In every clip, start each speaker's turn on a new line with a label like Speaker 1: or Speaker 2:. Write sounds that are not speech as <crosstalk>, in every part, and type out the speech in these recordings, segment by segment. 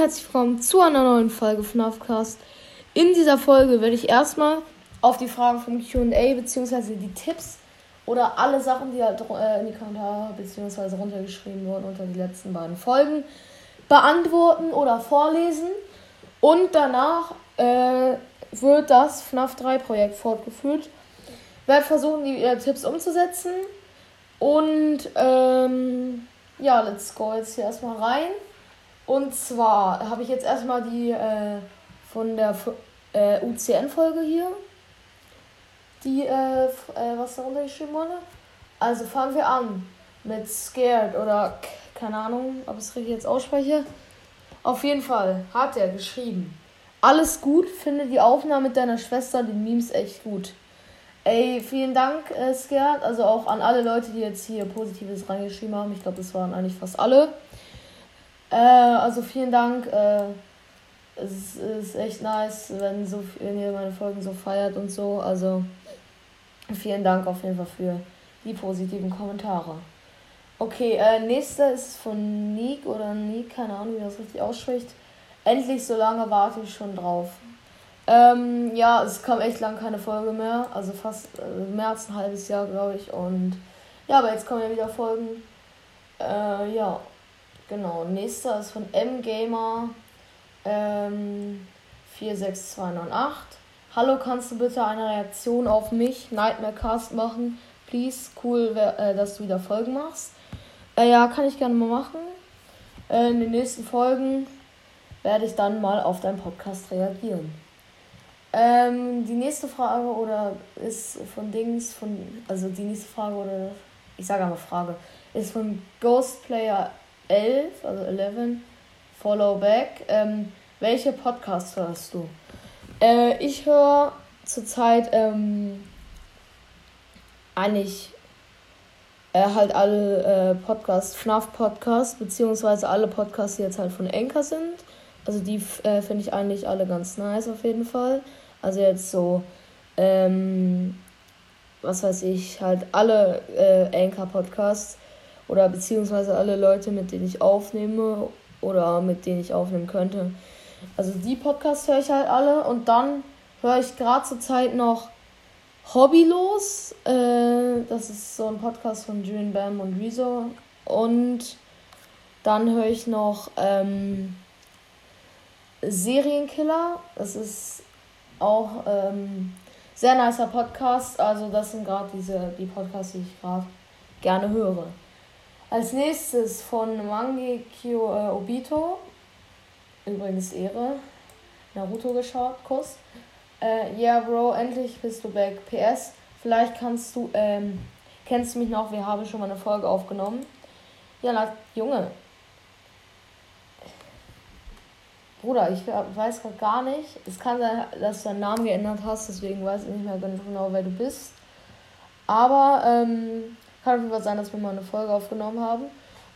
Speaker 1: herzlich willkommen zu einer neuen Folge FNAFcast. In dieser Folge werde ich erstmal auf die Fragen vom QA bzw. die Tipps oder alle Sachen, die halt äh, in die Kommentare bzw. runtergeschrieben wurden unter die letzten beiden Folgen, beantworten oder vorlesen. Und danach äh, wird das FNAF 3 Projekt fortgeführt. Ich werde versuchen, die äh, Tipps umzusetzen. Und ähm, ja, let's go jetzt hier erstmal rein. Und zwar habe ich jetzt erstmal die äh, von der äh, UCN-Folge hier, die, äh, äh, was darunter geschrieben wurde. Also fangen wir an mit Scared oder keine Ahnung, ob ich es richtig jetzt ausspreche. Auf jeden Fall hat er geschrieben. Alles gut, finde die Aufnahme mit deiner Schwester, die Memes echt gut. Ey, vielen Dank, äh, Scared. Also auch an alle Leute, die jetzt hier Positives reingeschrieben haben. Ich glaube, das waren eigentlich fast alle. Äh, also vielen Dank. Äh, es ist echt nice, wenn, so, wenn ihr meine Folgen so feiert und so. Also vielen Dank auf jeden Fall für die positiven Kommentare. Okay, äh, nächster ist von Nick oder Nick, keine Ahnung, wie das richtig ausspricht. Endlich, so lange warte ich schon drauf. Ähm, ja, es kam echt lang keine Folge mehr. Also fast äh, mehr als ein halbes Jahr, glaube ich. Und ja, aber jetzt kommen ja wieder Folgen. Äh, ja, genau. Nächster ist von M-Gamer ähm, 46298. Hallo, kannst du bitte eine Reaktion auf mich, Nightmare Cast, machen? Please, cool, äh, dass du wieder Folgen machst. Äh, ja, kann ich gerne mal machen. Äh, in den nächsten Folgen werde ich dann mal auf deinen Podcast reagieren. Ähm, die nächste Frage oder ist von Dings, von, also die nächste Frage oder, ich sage einmal Frage, ist von Ghostplayer 11, also 11, Follow Back. Ähm, welche Podcasts hörst du? Äh, ich höre zurzeit ähm, eigentlich äh, halt alle äh, Podcasts, FNAF Podcasts, beziehungsweise alle Podcasts, die jetzt halt von Anchor sind. Also die äh, finde ich eigentlich alle ganz nice auf jeden Fall. Also jetzt so, ähm, was weiß ich, halt alle äh, Anchor-Podcasts oder beziehungsweise alle Leute, mit denen ich aufnehme oder mit denen ich aufnehmen könnte. Also die Podcasts höre ich halt alle und dann höre ich gerade zur Zeit noch Hobbylos. Äh, das ist so ein Podcast von Julian Bam und Rezo. Und dann höre ich noch ähm, Serienkiller. Das ist auch ähm, sehr nicer Podcast. Also das sind gerade diese die Podcasts, die ich gerade gerne höre. Als nächstes von Mangekyo äh, Obito. Übrigens Ehre. Naruto geschaut, Kuss. Äh, yeah, Bro, endlich bist du back. PS, vielleicht kannst du, ähm, kennst du mich noch? Wir haben schon mal eine Folge aufgenommen. Ja, na, Junge, Bruder, ich weiß gerade gar nicht. Es kann sein, dass du deinen Namen geändert hast, deswegen weiß ich nicht mehr genau, wer du bist. Aber ähm, kann auf jeden Fall sein, dass wir mal eine Folge aufgenommen haben.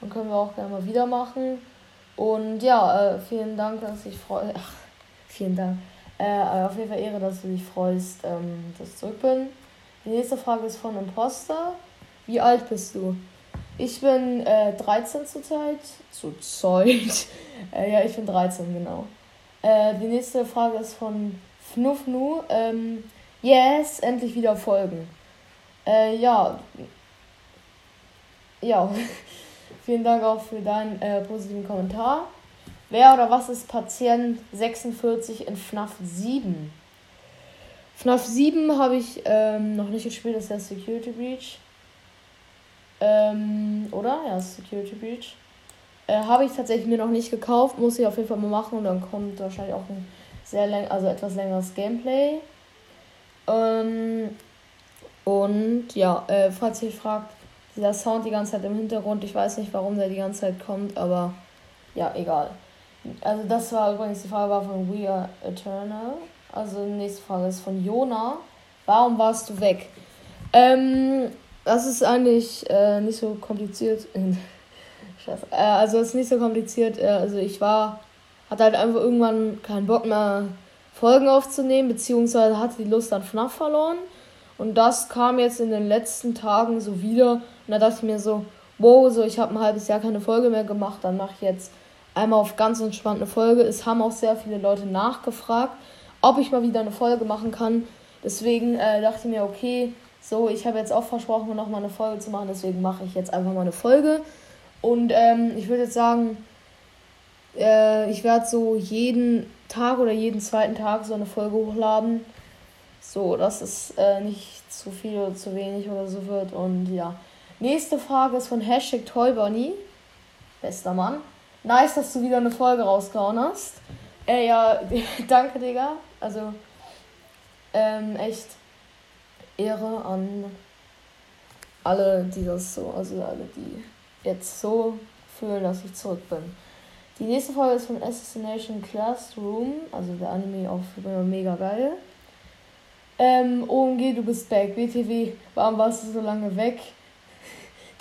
Speaker 1: Und können wir auch gerne mal wieder machen. Und ja, äh, vielen Dank, dass ich freue. <laughs> Vielen Dank. Äh, auf jeden Fall Ehre, dass du dich freust, ähm, dass ich zurück bin. Die nächste Frage ist von Imposter. Wie alt bist du? Ich bin äh, 13 zurzeit. Zurzeit. <laughs> äh, ja, ich bin 13, genau. Äh, die nächste Frage ist von Fnufnu. Ähm, yes, endlich wieder Folgen. Äh, ja. Ja. <laughs> Vielen Dank auch für deinen äh, positiven Kommentar. Wer oder was ist Patient 46 in FNAF 7? FNAF 7 habe ich ähm, noch nicht gespielt, das ist der Security Breach. Ähm, oder? Ja, Security Breach. Äh, Habe ich tatsächlich mir noch nicht gekauft, muss ich auf jeden Fall mal machen und dann kommt wahrscheinlich auch ein sehr lang, also etwas längeres Gameplay. Ähm, und ja, äh, falls ihr fragt, dieser Sound die ganze Zeit im Hintergrund, ich weiß nicht, warum der die ganze Zeit kommt, aber ja, egal. Also das war übrigens die Frage war von We Are Eternal. Also die nächste Frage ist von Jona. Warum warst du weg? Ähm, das ist eigentlich äh, nicht so kompliziert. <laughs> Scheiße. Äh, also es ist nicht so kompliziert. Äh, also ich war, hatte halt einfach irgendwann keinen Bock mehr Folgen aufzunehmen, beziehungsweise hatte die Lust an FNAF verloren. Und das kam jetzt in den letzten Tagen so wieder. Und da dachte ich mir so, wow, so ich habe ein halbes Jahr keine Folge mehr gemacht, dann mache ich jetzt einmal auf ganz entspannte Folge. Es haben auch sehr viele Leute nachgefragt, ob ich mal wieder eine Folge machen kann. Deswegen äh, dachte ich mir, okay, so, ich habe jetzt auch versprochen, nochmal eine Folge zu machen, deswegen mache ich jetzt einfach mal eine Folge. Und ähm, ich würde jetzt sagen, äh, ich werde so jeden Tag oder jeden zweiten Tag so eine Folge hochladen. So, dass es äh, nicht zu viel oder zu wenig oder so wird. Und ja. Nächste Frage ist von Hashtag Toybunny. Bester Mann. Nice, dass du wieder eine Folge rausgehauen hast. Äh, ja, <laughs> danke, Digga. Also, ähm, echt Ehre an alle, die das so, also alle, die jetzt so fühlen, dass ich zurück bin. Die nächste Folge ist von Assassination Classroom, also der Anime auf mega geil. Ähm, OMG, du bist back. BTW, warum warst du so lange weg? <laughs>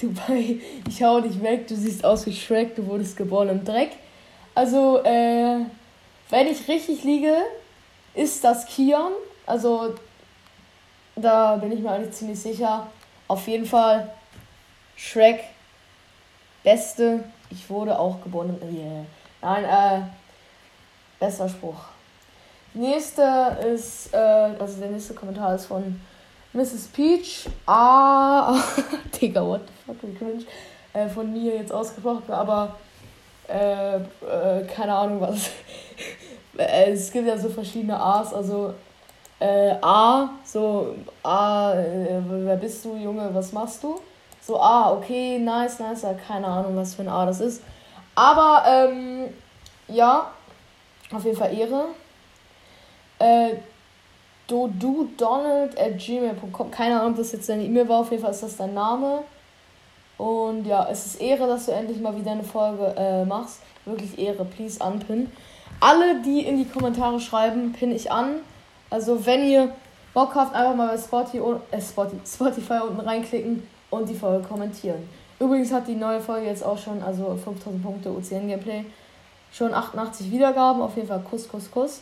Speaker 1: Du bei, ich hau dich weg, du siehst aus wie Shrek, du wurdest geboren im Dreck. Also, äh, wenn ich richtig liege, ist das Kion. Also, da bin ich mir eigentlich ziemlich sicher. Auf jeden Fall Shrek, beste. Ich wurde auch geboren. Yeah. Nein, äh, bester Spruch. Nächste ist, äh, also der nächste Kommentar ist von Mrs. Peach. Ah, <laughs> Digga, what the fuck, wie cringe. Äh, von mir jetzt ausgesprochen, aber äh, äh, keine Ahnung was. <laughs> Äh, es gibt ja so verschiedene A's, also äh, A, so A, äh, wer bist du, Junge, was machst du? So A, okay, nice, nice, keine Ahnung, was für ein A das ist. Aber, ähm, ja, auf jeden Fall Ehre. Äh, dodudonald at gmail.com. Keine Ahnung, ob das jetzt deine E-Mail war. Auf jeden Fall ist das dein Name. Und ja, es ist Ehre, dass du endlich mal wieder eine Folge äh, machst. Wirklich Ehre. Please unpin. Alle, die in die Kommentare schreiben, pin ich an. Also, wenn ihr Bock habt, einfach mal bei Spotify, äh, Spotify unten reinklicken und die Folge kommentieren. Übrigens hat die neue Folge jetzt auch schon, also 5000 Punkte UCN Gameplay, schon 88 Wiedergaben. Auf jeden Fall Kuss, Kuss, Kuss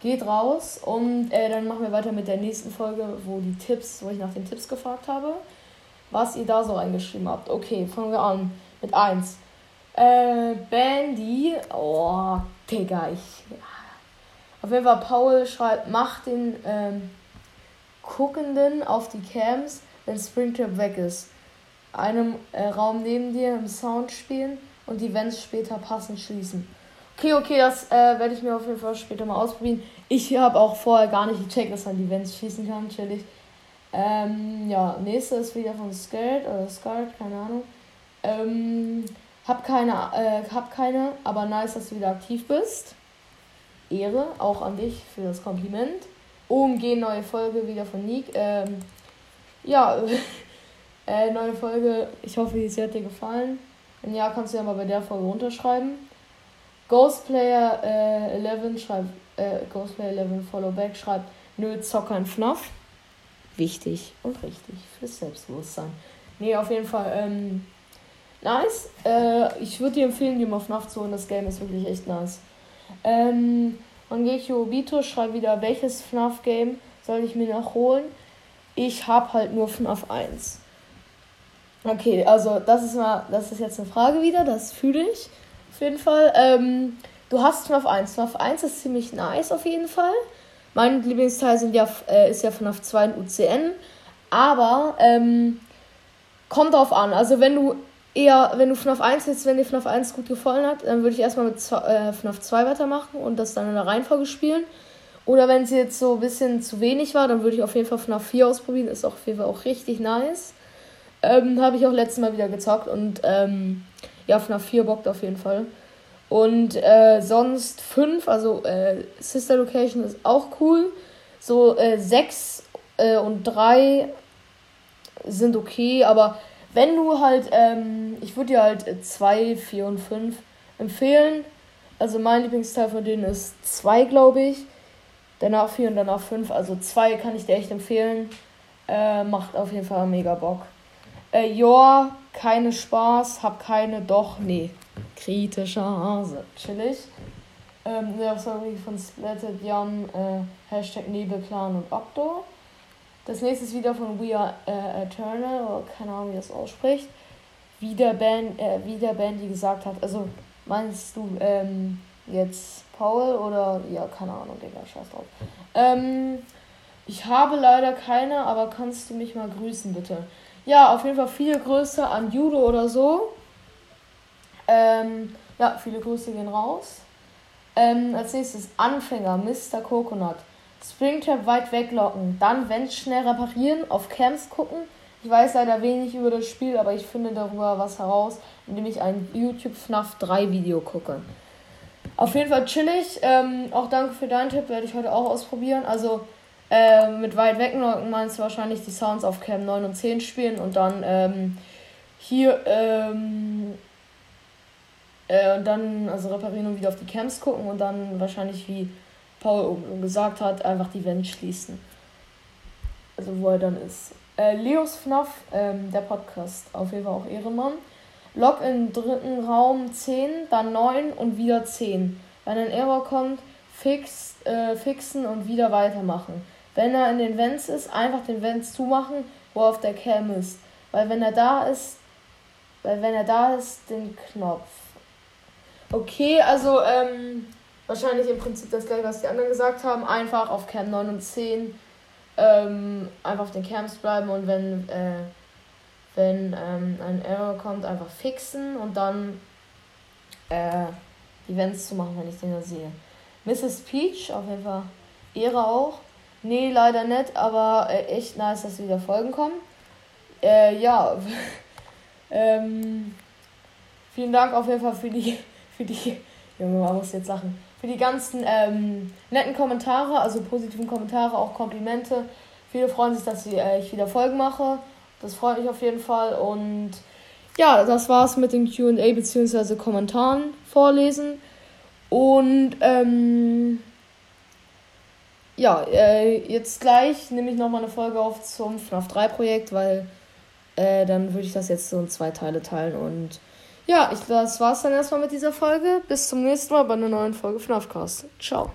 Speaker 1: geht raus und äh, dann machen wir weiter mit der nächsten Folge, wo die Tipps, wo ich nach den Tipps gefragt habe, was ihr da so reingeschrieben habt. Okay, fangen wir an mit 1. Äh, Bandy, oh, Digga, ich. Ja. Auf jeden Fall, Paul schreibt, mach den ähm, Guckenden auf die Cams, wenn Springtrap weg ist. Einem äh, Raum neben dir im Sound spielen und die Vents später passend schließen. Okay, okay, das äh, werde ich mir auf jeden Fall später mal ausprobieren. Ich habe auch vorher gar nicht gecheckt, dass man die Vents schießen kann, chillig. Ähm, ja, nächste ist wieder von Scared oder Scared, keine Ahnung. Ähm, hab keine, äh, hab keine, aber nice, dass du wieder aktiv bist. Ehre, auch an dich für das Kompliment. OMG, neue Folge wieder von Nick. Ähm, ja, <laughs> äh, neue Folge. Ich hoffe, sie hat dir gefallen. Wenn ja, kannst du ja mal bei der Folge runterschreiben. Ghostplayer äh, 11 schreibt, äh, Ghostplayer 11 Followback schreibt, nö, Zocker in FNAF. Wichtig und richtig fürs Selbstbewusstsein. Nee, auf jeden Fall, ähm, nice. Äh, ich würde dir empfehlen, dir mal FNAF zu holen. Das Game ist wirklich echt nice. Ähm, Mangecho Obito schreibt wieder, welches FNAF-Game soll ich mir noch holen? Ich habe halt nur FNAF 1. Okay, also das ist mal, das ist jetzt eine Frage wieder, das fühle ich auf jeden Fall. Ähm, du hast FNAF 1. FNAF 1 ist ziemlich nice auf jeden Fall. Mein Lieblingsteil sind ja, äh, ist ja FNAF 2 und UCN. Aber ähm, kommt drauf an. Also wenn du eher, wenn du FNAF 1 jetzt, wenn dir FNAF 1 gut gefallen hat, dann würde ich erstmal mit äh, FNAF 2 weitermachen und das dann in der Reihenfolge spielen. Oder wenn es jetzt so ein bisschen zu wenig war, dann würde ich auf jeden Fall FNAF 4 ausprobieren. Ist auf jeden Fall auch richtig nice. Ähm, Habe ich auch letztes Mal wieder gezockt und ähm, ja, FNAF 4 bockt auf jeden Fall. Und äh, sonst 5, also äh, Sister Location ist auch cool. So 6 äh, äh, und 3 sind okay, aber wenn du halt, ähm, ich würde dir halt 2, 4 und 5 empfehlen. Also mein Lieblingsteil von denen ist 2, glaube ich. Danach 4 und danach 5. Also 2 kann ich dir echt empfehlen. Äh, macht auf jeden Fall mega Bock. Äh, ja, keine Spaß, hab keine, doch, nee. Kritischer Hase. Chillig. Ähm, ja, sorry von Splatted Jan, äh, Hashtag Nebelplan und Octo. Das nächste ist wieder von We Are äh, Eternal, oder keine Ahnung, wie das ausspricht. Wie der Band, äh, wie der Band, die gesagt hat, also Meinst du ähm, jetzt Paul oder ja, keine Ahnung, Digga, scheiß drauf. Ähm, ich habe leider keine, aber kannst du mich mal grüßen, bitte? Ja, auf jeden Fall viele Grüße an Judo oder so. Ähm, ja, viele Grüße gehen raus. Ähm, als nächstes Anfänger, Mr. Coconut. Springtrap weit weglocken. Dann Vents schnell reparieren, auf Camps gucken. Ich weiß leider wenig über das Spiel, aber ich finde darüber was heraus, indem ich ein YouTube FNAF 3 Video gucke. Auf jeden Fall chillig. Ähm, auch danke für deinen Tipp, werde ich heute auch ausprobieren. Also äh, mit weit weglocken meinst du wahrscheinlich die Sounds auf Cam 9 und 10 spielen und dann ähm, hier ähm, äh, und dann also reparieren und wieder auf die Camps gucken und dann wahrscheinlich wie Paul gesagt hat, einfach die Wand schließen. Also wo er dann ist. Äh, Leos FNAF, ähm, der Podcast, auf jeden Fall auch Ehrenmann. Log im dritten Raum 10, dann 9 und wieder 10. Wenn ein Error kommt, fix, äh, fixen und wieder weitermachen. Wenn er in den Vents ist, einfach den Vents zumachen, wo er auf der Cam ist. Weil wenn er da ist, weil wenn er da ist, den Knopf. Okay, also ähm, wahrscheinlich im Prinzip das gleiche, was die anderen gesagt haben. Einfach auf Cam 9 und 10 ähm, einfach auf den Camps bleiben und wenn, äh, wenn ähm, ein Error kommt, einfach fixen und dann äh, Events zu machen, wenn ich den da sehe. Mrs. Peach, auf jeden Fall Ehre auch. Nee, leider nicht, aber äh, echt nice, dass wieder Folgen kommen. Äh, ja. <laughs> ähm, vielen Dank auf jeden Fall für die, <laughs> für die, Junge, man muss jetzt lachen, für die ganzen ähm, netten Kommentare, also positiven Kommentare, auch Komplimente. Viele freuen sich, dass äh, ich wieder Folgen mache. Das freut mich auf jeden Fall. Und ja, das war's mit dem QA bzw. Kommentaren vorlesen. Und ähm, ja, äh, jetzt gleich nehme ich nochmal eine Folge auf zum FNAF 3 Projekt, weil äh, dann würde ich das jetzt so in zwei Teile teilen. Und ja, ich, das war's dann erstmal mit dieser Folge. Bis zum nächsten Mal bei einer neuen Folge FNAF Cast. Ciao.